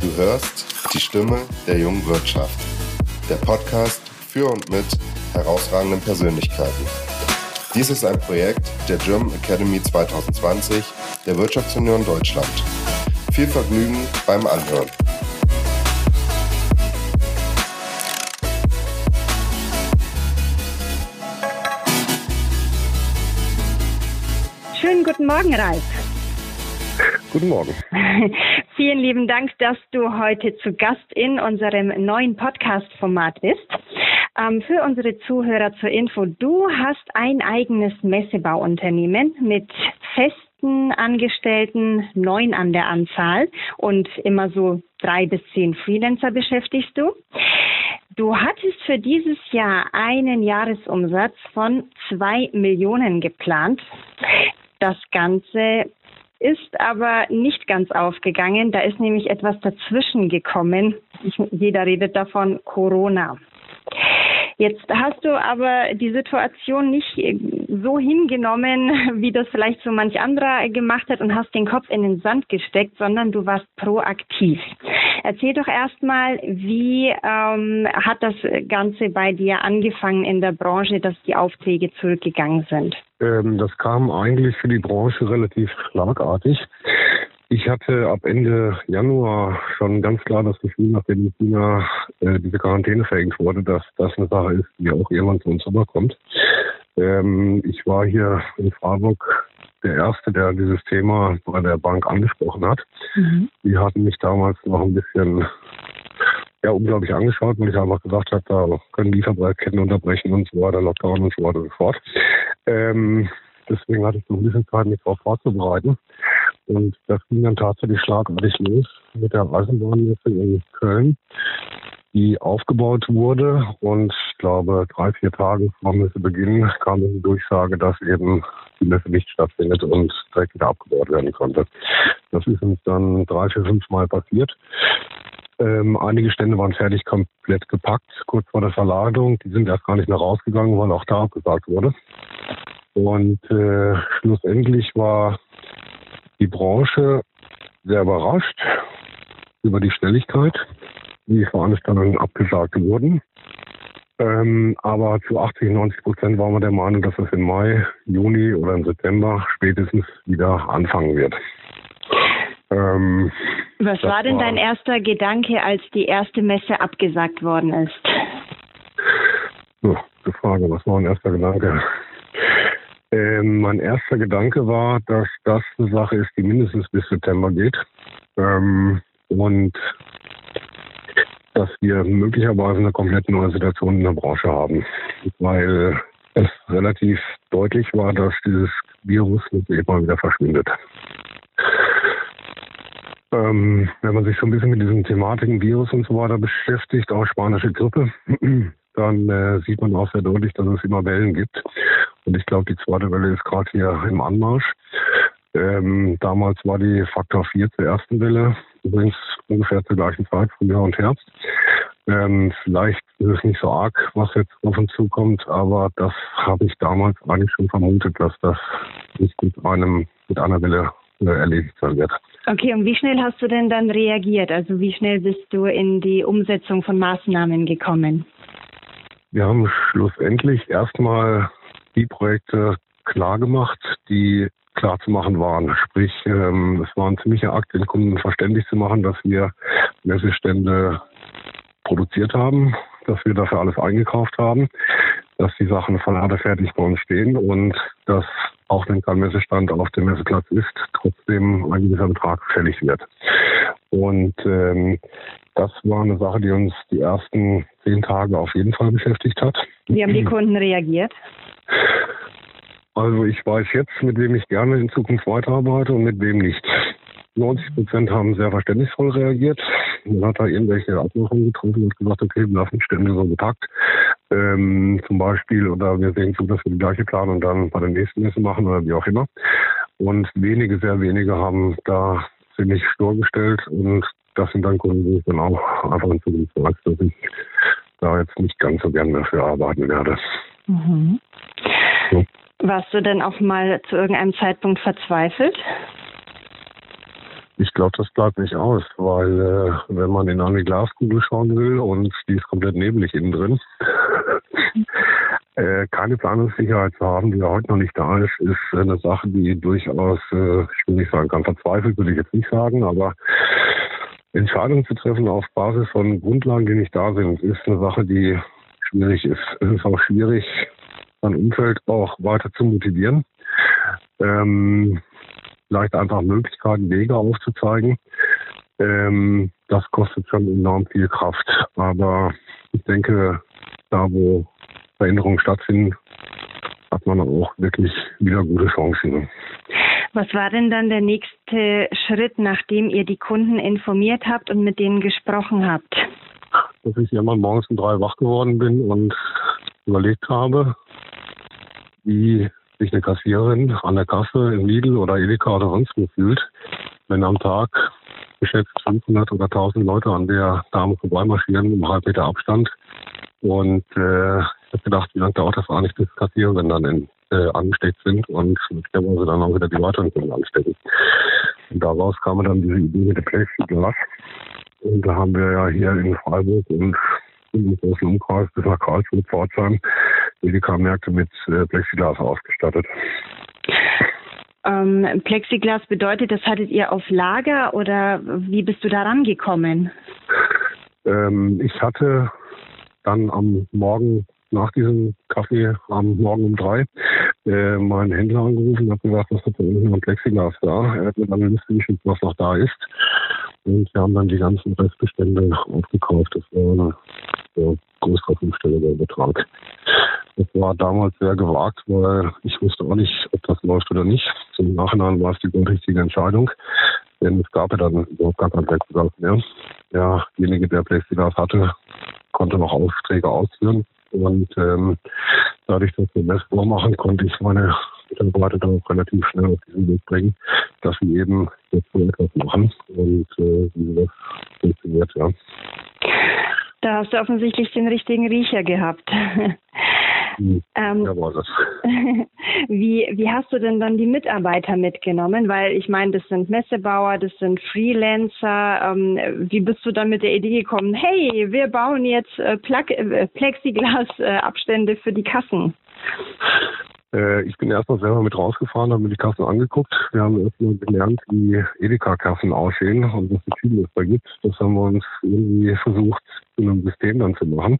Du hörst die Stimme der jungen Wirtschaft. Der Podcast für und mit herausragenden Persönlichkeiten. Dies ist ein Projekt der German Academy 2020 der Wirtschaftsunion Deutschland. Viel Vergnügen beim Anhören. Schönen guten Morgen, Ralf. Guten Morgen. Vielen lieben Dank, dass du heute zu Gast in unserem neuen Podcast-Format bist. Ähm, für unsere Zuhörer zur Info, du hast ein eigenes Messebauunternehmen mit festen Angestellten, neun an der Anzahl und immer so drei bis zehn Freelancer beschäftigst du. Du hattest für dieses Jahr einen Jahresumsatz von zwei Millionen geplant. Das Ganze ist aber nicht ganz aufgegangen. Da ist nämlich etwas dazwischen gekommen. Jeder redet davon Corona. Jetzt hast du aber die Situation nicht so hingenommen, wie das vielleicht so manch anderer gemacht hat und hast den Kopf in den Sand gesteckt, sondern du warst proaktiv. Erzähl doch erstmal, wie ähm, hat das Ganze bei dir angefangen in der Branche, dass die Aufträge zurückgegangen sind? Ähm, das kam eigentlich für die Branche relativ schlagartig. Ich hatte ab Ende Januar schon ganz klar das Gefühl, nachdem in China äh, diese Quarantäne verhängt wurde, dass das eine Sache ist, die auch irgendwann zu uns rüberkommt. Ähm, ich war hier in Freiburg der Erste, der dieses Thema bei der Bank angesprochen hat. Mhm. Die hatten mich damals noch ein bisschen ja, unglaublich angeschaut, weil ich einfach gesagt habe, da können Lieferketten unterbrechen und so weiter, Lockdown und so weiter und so fort. Ähm, deswegen hatte ich noch ein bisschen Zeit, mich darauf vorzubereiten. Und das ging dann tatsächlich schlagartig los mit der Eisenbahnmesse in Köln, die aufgebaut wurde. Und ich glaube, drei, vier Tage vor Messebeginn kam die Durchsage, dass eben die Messe nicht stattfindet und direkt wieder abgebaut werden konnte. Das ist uns dann drei, vier, fünf Mal passiert. Ähm, einige Stände waren fertig komplett gepackt, kurz vor der Verladung. Die sind erst gar nicht mehr rausgegangen, weil auch da abgesagt wurde. Und äh, schlussendlich war die Branche sehr überrascht über die Schnelligkeit, die Veranstaltungen abgesagt wurden. Ähm, aber zu 80, 90 Prozent waren wir der Meinung, dass es im Mai, Juni oder im September spätestens wieder anfangen wird. Ähm, Was war denn war, dein erster Gedanke, als die erste Messe abgesagt worden ist? So, die Frage, was war mein erster Gedanke? Ähm, mein erster Gedanke war, dass das eine Sache ist, die mindestens bis September geht. Ähm, und dass wir möglicherweise eine komplett neue Situation in der Branche haben. Weil es relativ deutlich war, dass dieses Virus nicht immer wieder verschwindet. Ähm, wenn man sich so ein bisschen mit diesen Thematiken Virus und so weiter beschäftigt, auch spanische Grippe, dann äh, sieht man auch sehr deutlich, dass es immer Wellen gibt. Und ich glaube, die zweite Welle ist gerade hier im Anmarsch. Ähm, damals war die Faktor 4 zur ersten Welle, übrigens ungefähr zur gleichen Zeit, Frühjahr und Herbst. Ähm, vielleicht ist es nicht so arg, was jetzt auf uns zukommt, aber das habe ich damals eigentlich schon vermutet, dass das nicht mit einem mit einer Welle äh, erledigt sein wird. Okay, und wie schnell hast du denn dann reagiert? Also wie schnell bist du in die Umsetzung von Maßnahmen gekommen? Wir haben schlussendlich erstmal die Projekte klar gemacht, die klar zu machen waren. Sprich, ähm, es war ein ziemlicher Akt, den Kunden verständlich zu machen, dass wir Messestände produziert haben, dass wir dafür alles eingekauft haben, dass die Sachen von Erde fertig bei uns stehen und dass auch wenn kein Messestand auf dem Messeplatz ist, trotzdem ein gewisser Betrag fällig wird. Und ähm, das war eine Sache, die uns die ersten zehn Tage auf jeden Fall beschäftigt hat. Wie haben die Kunden reagiert? Also ich weiß jetzt, mit wem ich gerne in Zukunft weiterarbeite und mit wem nicht. 90 Prozent haben sehr verständnisvoll reagiert. Man hat da irgendwelche Abmachungen getroffen und gesagt, okay, wir lassen Stände so getagt. Ähm, zum Beispiel, oder wir sehen zu, dass wir die gleiche Planung dann bei der nächsten Messe machen oder wie auch immer. Und wenige, sehr wenige haben da ziemlich stur gestellt und das sind dann Kunden, die ich dann auch einfach in Zukunft weiß, dass ich da jetzt nicht ganz so gerne dafür arbeiten werde. Mhm. So. Warst du denn auch mal zu irgendeinem Zeitpunkt verzweifelt? Ich glaube, das bleibt nicht aus, weil äh, wenn man in eine Glaskugel schauen will und die ist komplett nebelig innen drin, äh, keine Planungssicherheit zu haben, die ja heute noch nicht da ist, ist eine Sache, die durchaus, äh, ich will nicht sagen, ganz verzweifelt, würde ich jetzt nicht sagen, aber Entscheidungen zu treffen auf Basis von Grundlagen, die nicht da sind, ist eine Sache, die schwierig ist. Es ist auch schwierig, sein Umfeld auch weiter zu motivieren. Ähm, vielleicht einfach Möglichkeiten, Wege aufzuzeigen. Ähm, das kostet schon enorm viel Kraft. Aber ich denke, da wo Veränderungen stattfinden, hat man auch wirklich wieder gute Chancen. Was war denn dann der nächste Schritt, nachdem ihr die Kunden informiert habt und mit denen gesprochen habt? Dass ich immer morgens um drei wach geworden bin und überlegt habe, wie sich eine Kassiererin an der Kasse im Lidl oder Edeka oder sonst wo fühlt, wenn am Tag geschätzt 500 oder 1000 Leute an der Dame vorbeimarschieren im halb Meter Abstand. Und äh, ich habe gedacht, wie lange dauert das eigentlich, bis Kassiererin dann in, äh, angesteckt sind und möglicherweise dann auch wieder die weiteren Kunden anstecken. Und daraus kam dann diese Idee mit dem Plexiglas. Und da haben wir ja hier in Freiburg und im großen Umkreis bis nach Karlsruhe, Pforzheim, Edeka-Märkte mit äh, Plexiglas ausgestattet. Ähm, Plexiglas bedeutet, das hattet ihr auf Lager oder wie bist du da rangekommen? Ähm, ich hatte dann am Morgen nach diesem Kaffee am Morgen um drei äh, meinen Händler angerufen und habe gesagt, was hat da unten an Plexiglas da? Er hat mir dann eine Liste geschickt, was noch da ist. Und wir haben dann die ganzen Restbestände aufgekauft. Das war eine ja, größerer fünfstelliger Betrag. Das war damals sehr gewagt, weil ich wusste auch nicht, ob das läuft oder nicht. Zum Nachhinein war es die richtige Entscheidung, denn es gab ja dann überhaupt gar kein Plexiglas mehr. Derjenige, der Plexiglas hatte, konnte noch Aufträge ausführen. Und ähm, dadurch, dass wir Messbau machen, konnte ich meine Mitarbeiter dann auch relativ schnell auf diesen Weg bringen, dass sie eben jetzt so etwas machen und äh, wie das funktioniert, ja. Da hast du offensichtlich den richtigen Riecher gehabt. Hm. ähm, ja, war das. wie, wie hast du denn dann die Mitarbeiter mitgenommen? Weil ich meine, das sind Messebauer, das sind Freelancer. Ähm, wie bist du dann mit der Idee gekommen, hey, wir bauen jetzt äh, äh Plexiglas-Abstände für die Kassen? Äh, ich bin erstmal selber mit rausgefahren, habe mir die Kassen angeguckt. Wir haben erstmal gelernt, wie Edeka-Kassen aussehen und was für Typen es da gibt. Das haben wir uns irgendwie versucht, zu einem System dann zu machen.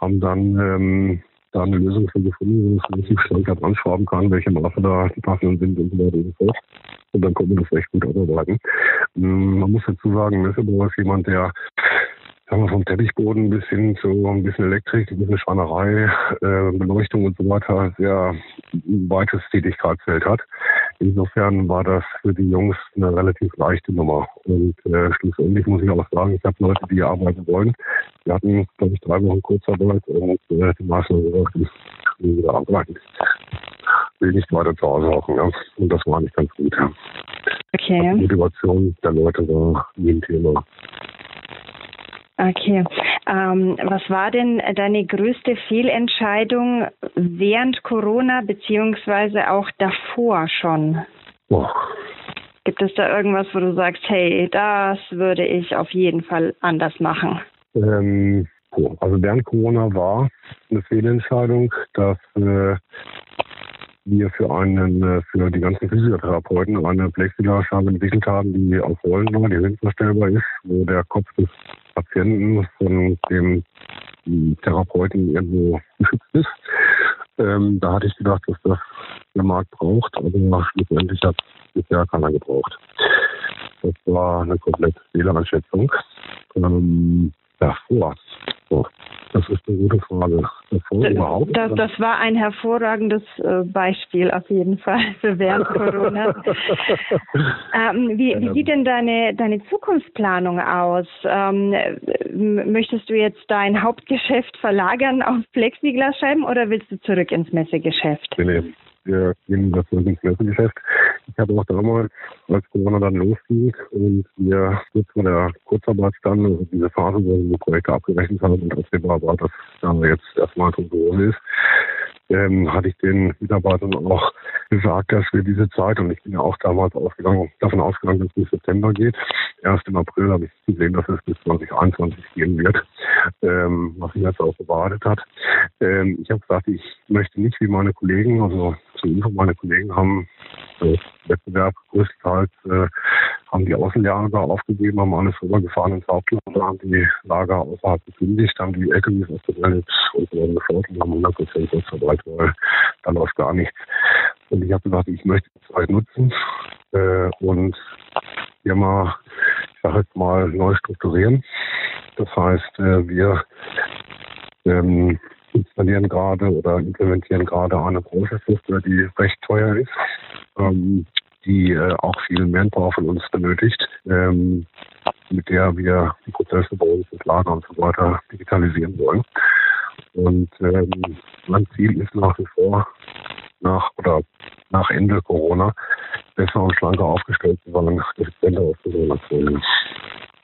Haben dann ähm, da eine Lösung für gefunden, wo man relativ schlanker dran schrauben kann, welche Maße da die passenden sind und so weiter und so fort. Und dann kommt man das recht gut abarbeiten. Ähm, man muss dazu sagen, Messebauer ist jemand, der sagen wir, vom Teppichboden bis hin zu ein bisschen Elektrik, ein bisschen Schwanerei, äh, Beleuchtung und so weiter sehr weites Tätigkeitsfeld hat. Insofern war das für die Jungs eine relativ leichte Nummer. Und äh, schlussendlich muss ich auch sagen, ich habe Leute, die arbeiten wollen. Wir hatten, glaube ich, drei Wochen Kurzarbeit und äh, die meisten haben gesagt, ich will wieder arbeiten. Will nicht weiter zu Hause hocken. Ja. Und das war nicht ganz gut. Ja. Okay. Die Motivation der Leute war nie ein Thema. Okay. Ähm, was war denn deine größte Fehlentscheidung während Corona beziehungsweise auch davor schon? Oh. Gibt es da irgendwas, wo du sagst, hey, das würde ich auf jeden Fall anders machen? Ähm, also während Corona war eine Fehlentscheidung, dass äh, wir für einen, äh, für die ganzen Physiotherapeuten eine Plexiglasscheibe entwickelt haben, die auf Rollen war, die höhenverstellbar ist, wo der Kopf des Patienten von dem Therapeuten irgendwo geschützt ist. Ähm, da hatte ich gedacht, dass das der Markt braucht, aber schlussendlich hat bisher keiner gebraucht. Das war eine komplett Fehlereinschätzung. Ähm, davor. So, das ist eine gute Frage. Davor überhaupt? Das, das war ein hervorragendes äh, Beispiel auf jeden Fall für während Corona. ähm, wie, wie, sieht denn deine, deine Zukunftsplanung aus? Ähm, möchtest du jetzt dein Hauptgeschäft verlagern auf Plexiglasscheiben oder willst du zurück ins Messegeschäft? Nee, nee wir gehen wieder zurück ins. Ich habe auch damals, als Corona dann losging und wir kurz vor der Kurzarbeit standen, also diese Phase, wo wir Projekte abgerechnet haben und absehbar war, dass da jetzt erstmal so ist, ähm, hatte ich den Mitarbeitern auch gesagt, dass wir diese Zeit, und ich bin ja auch damals ausgegangen, davon ausgegangen, dass es bis September geht. Erst im April habe ich gesehen, dass es bis 2021 gehen wird, ähm, was mich jetzt auch gewartet hat. Ähm, ich habe gesagt, ich möchte nicht wie meine Kollegen, also zur Info, meine Kollegen haben äh, Wettbewerb größtenteils äh, haben die Außenlager aufgegeben, haben alles rübergefahren ins Hauptland, haben die Lager außerhalb gekündigt, haben die LKWs ausgewendet und so gefordert und haben 100 Prozent Kurzarbeit, weil da läuft gar nichts. Und ich habe gesagt, ich möchte die Zeit nutzen äh, und hier mal, ich sage jetzt mal, neu strukturieren. Das heißt, äh, wir ähm, installieren gerade oder implementieren gerade eine große Software, die recht teuer ist. Ähm, die äh, auch viel Manpower von uns benötigt, ähm, mit der wir die Prozesse bei uns, das Lager und so weiter digitalisieren wollen. Und ähm, mein Ziel ist nach wie vor, nach oder nach Ende Corona, besser und schlanker aufgestellt zu sein, effizienter aufgestellt zu sein.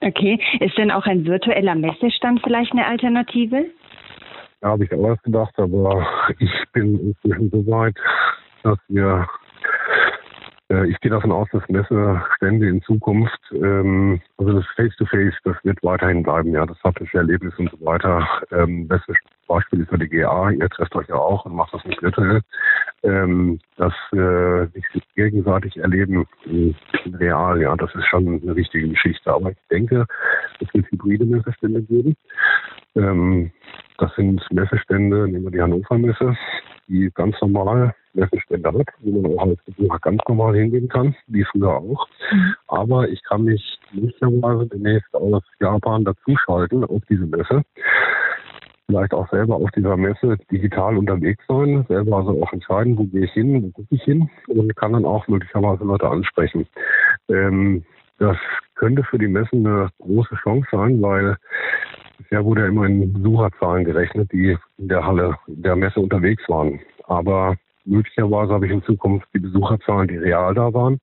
Okay, ist denn auch ein virtueller Messestand vielleicht eine Alternative? Ja, habe ich auch erst gedacht, aber ich bin inzwischen so weit, dass wir ich gehe davon aus, dass Messestände in Zukunft, ähm, also das Face-to-Face, -face, das wird weiterhin bleiben, ja, das haptische Erlebnis und so weiter. Ähm, bestes Beispiel ist ja die GA, ihr trefft euch ja auch und macht das nicht virtuell. Ähm, das äh, sich gegenseitig erleben in real, ja, das ist schon eine wichtige Geschichte. Aber ich denke, es wird hybride Messestände geben. Ähm, das sind Messestände, nehmen wir die Hannover Messe, die ganz normal Messestände hat, wo man auch als Besucher ganz normal hingehen kann, wie früher auch. Mhm. Aber ich kann mich möglicherweise demnächst aus Japan dazuschalten auf diese Messe. Vielleicht auch selber auf dieser Messe digital unterwegs sein, selber also auch entscheiden, wo gehe ich hin, wo gucke ich hin und kann dann auch möglicherweise Leute ansprechen. Ähm, das könnte für die Messen eine große Chance sein, weil Bisher wurde ja immer in Besucherzahlen gerechnet, die in der Halle der Messe unterwegs waren. Aber möglicherweise habe ich in Zukunft die Besucherzahlen, die real da waren,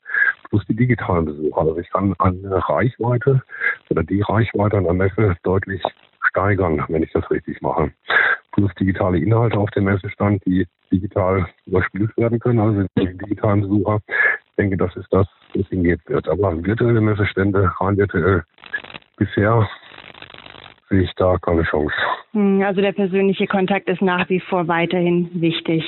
plus die digitalen Besucher. Also ich kann eine Reichweite oder die Reichweite an der Messe deutlich steigern, wenn ich das richtig mache. Plus digitale Inhalte auf dem Messestand, die digital überspielt werden können, also die digitalen Besucher. Ich denke, das ist das, wo es hingeht wird. Aber virtuelle Messestände, rein virtuell, bisher sehe ich da keine Chance. Hm, also der persönliche Kontakt ist nach wie vor weiterhin wichtig.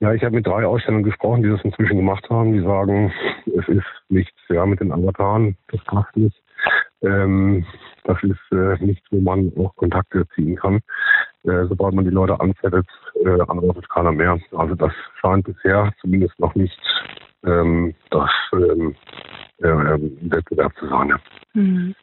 Ja, ich habe mit drei Ausstellern gesprochen, die das inzwischen gemacht haben. Die sagen, es ist nichts, ja, mit den Avataren, das passt nicht. Ähm, das ist äh, nichts, wo man auch Kontakte ziehen kann. Äh, sobald man die Leute anzettet, äh, antwortet keiner mehr. Also das scheint bisher zumindest noch nicht ähm, das ähm, äh, Wettbewerb zu sein. Ja. Mhm.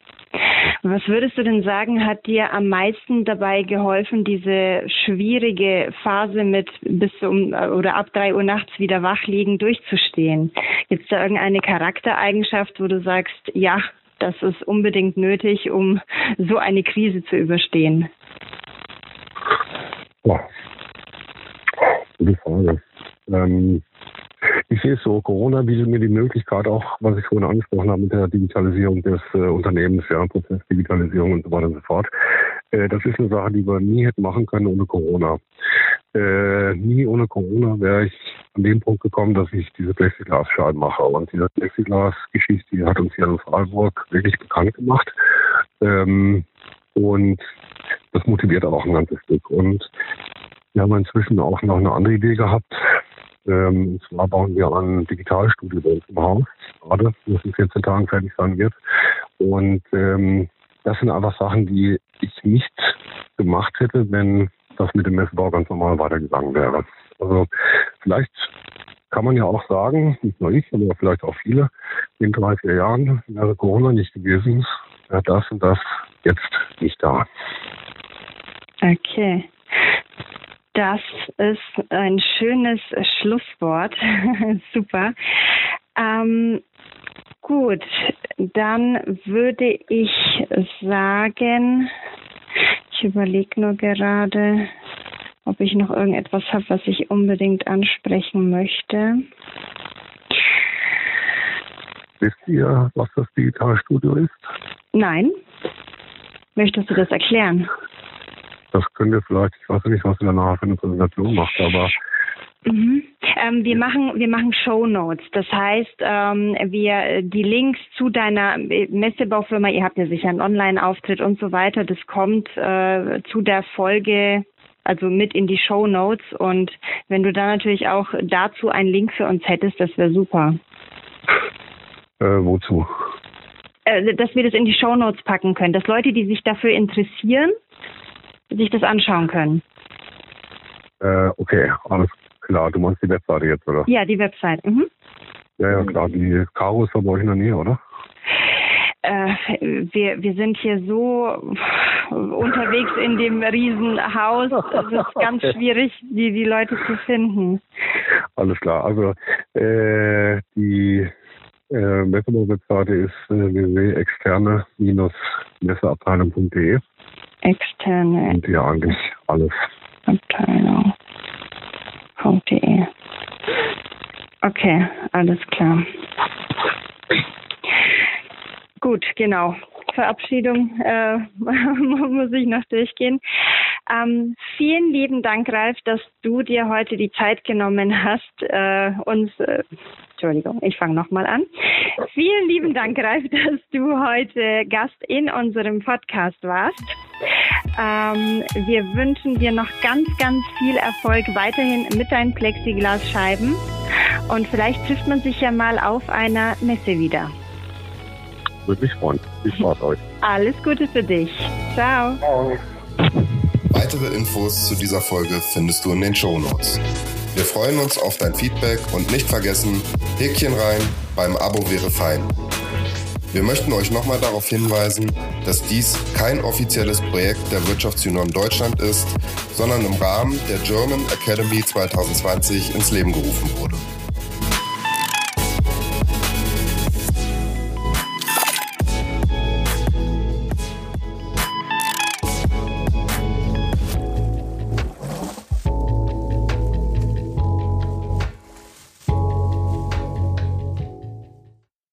Was würdest du denn sagen, hat dir am meisten dabei geholfen, diese schwierige Phase mit bis um oder ab drei Uhr nachts wieder wach liegen durchzustehen? Gibt es da irgendeine Charaktereigenschaft, wo du sagst, ja, das ist unbedingt nötig, um so eine Krise zu überstehen? Ja. Gute Frage. Ähm, ich sehe es so, Corona bietet mir die Möglichkeit auch, was ich vorhin angesprochen habe mit der Digitalisierung des äh, Unternehmens, ja, Prozessdigitalisierung und so weiter und so fort. Äh, das ist eine Sache, die wir nie hätten machen können ohne Corona. Äh, nie ohne Corona wäre ich an dem Punkt gekommen, dass ich diese Plexiglasscheiben mache. Und diese Plexiglas-Geschichte die hat uns hier in Freiburg wirklich bekannt gemacht. Ähm, und das motiviert auch ein ganzes Stück. Und wir haben inzwischen auch noch eine andere Idee gehabt, ähm, und zwar bauen wir ein Digitalstudio bei uns im Haus, gerade, das in 14 Tagen fertig sein wird. Und ähm, das sind einfach Sachen, die ich nicht gemacht hätte, wenn das mit dem Messebau ganz normal weitergegangen wäre. Also vielleicht kann man ja auch sagen, nicht nur ich, aber vielleicht auch viele, in drei, vier Jahren wäre Corona nicht gewesen, wäre das und das jetzt nicht da. Okay. Das ist ein schönes Schlusswort. Super. Ähm, gut, dann würde ich sagen, ich überlege nur gerade, ob ich noch irgendetwas habe, was ich unbedingt ansprechen möchte. Wisst ihr, was das Digitalstudio ist? Nein. Möchtest du das erklären? Das könnte vielleicht, ich weiß nicht, was ihr danach für eine Präsentation macht, aber Mhm. Ähm, wir machen wir machen Show Notes. Das heißt, ähm, wir die Links zu deiner Messebaufirma. Ihr habt ja sicher einen Online-Auftritt und so weiter. Das kommt äh, zu der Folge also mit in die Show Notes. Und wenn du da natürlich auch dazu einen Link für uns hättest, das wäre super. Äh, wozu? Äh, dass wir das in die Show Notes packen können, dass Leute, die sich dafür interessieren, sich das anschauen können. Äh, okay, alles klar. Du meinst die Webseite jetzt, oder? Ja, die Webseite. Mhm. Ja, ja, klar. Die Karo ist bei euch in der Nähe, oder? Äh, wir, wir sind hier so unterwegs in dem Riesenhaus. Es ist ganz schwierig, die, die Leute zu finden. Alles klar. Also äh, die äh, Messebau-Webseite ist äh, www.externe-messeabteilung.de. Externe. Und ja eigentlich alles. Abteilung.de. Okay, alles klar. Gut, genau. Verabschiedung äh, muss ich noch durchgehen. Ähm, vielen lieben Dank, Ralf, dass du dir heute die Zeit genommen hast, äh, uns, äh, Entschuldigung, ich fange nochmal an. Vielen lieben Dank, Ralf, dass du heute Gast in unserem Podcast warst. Ähm, wir wünschen dir noch ganz, ganz viel Erfolg weiterhin mit deinen Plexiglasscheiben und vielleicht trifft man sich ja mal auf einer Messe wieder. Würde mich freuen. Viel Spaß euch. Alles Gute für dich. Ciao. Ciao. Weitere Infos zu dieser Folge findest du in den Show Notes. Wir freuen uns auf dein Feedback und nicht vergessen, Häkchen rein, beim Abo wäre fein. Wir möchten euch nochmal darauf hinweisen, dass dies kein offizielles Projekt der Wirtschaftsunion Deutschland ist, sondern im Rahmen der German Academy 2020 ins Leben gerufen wurde.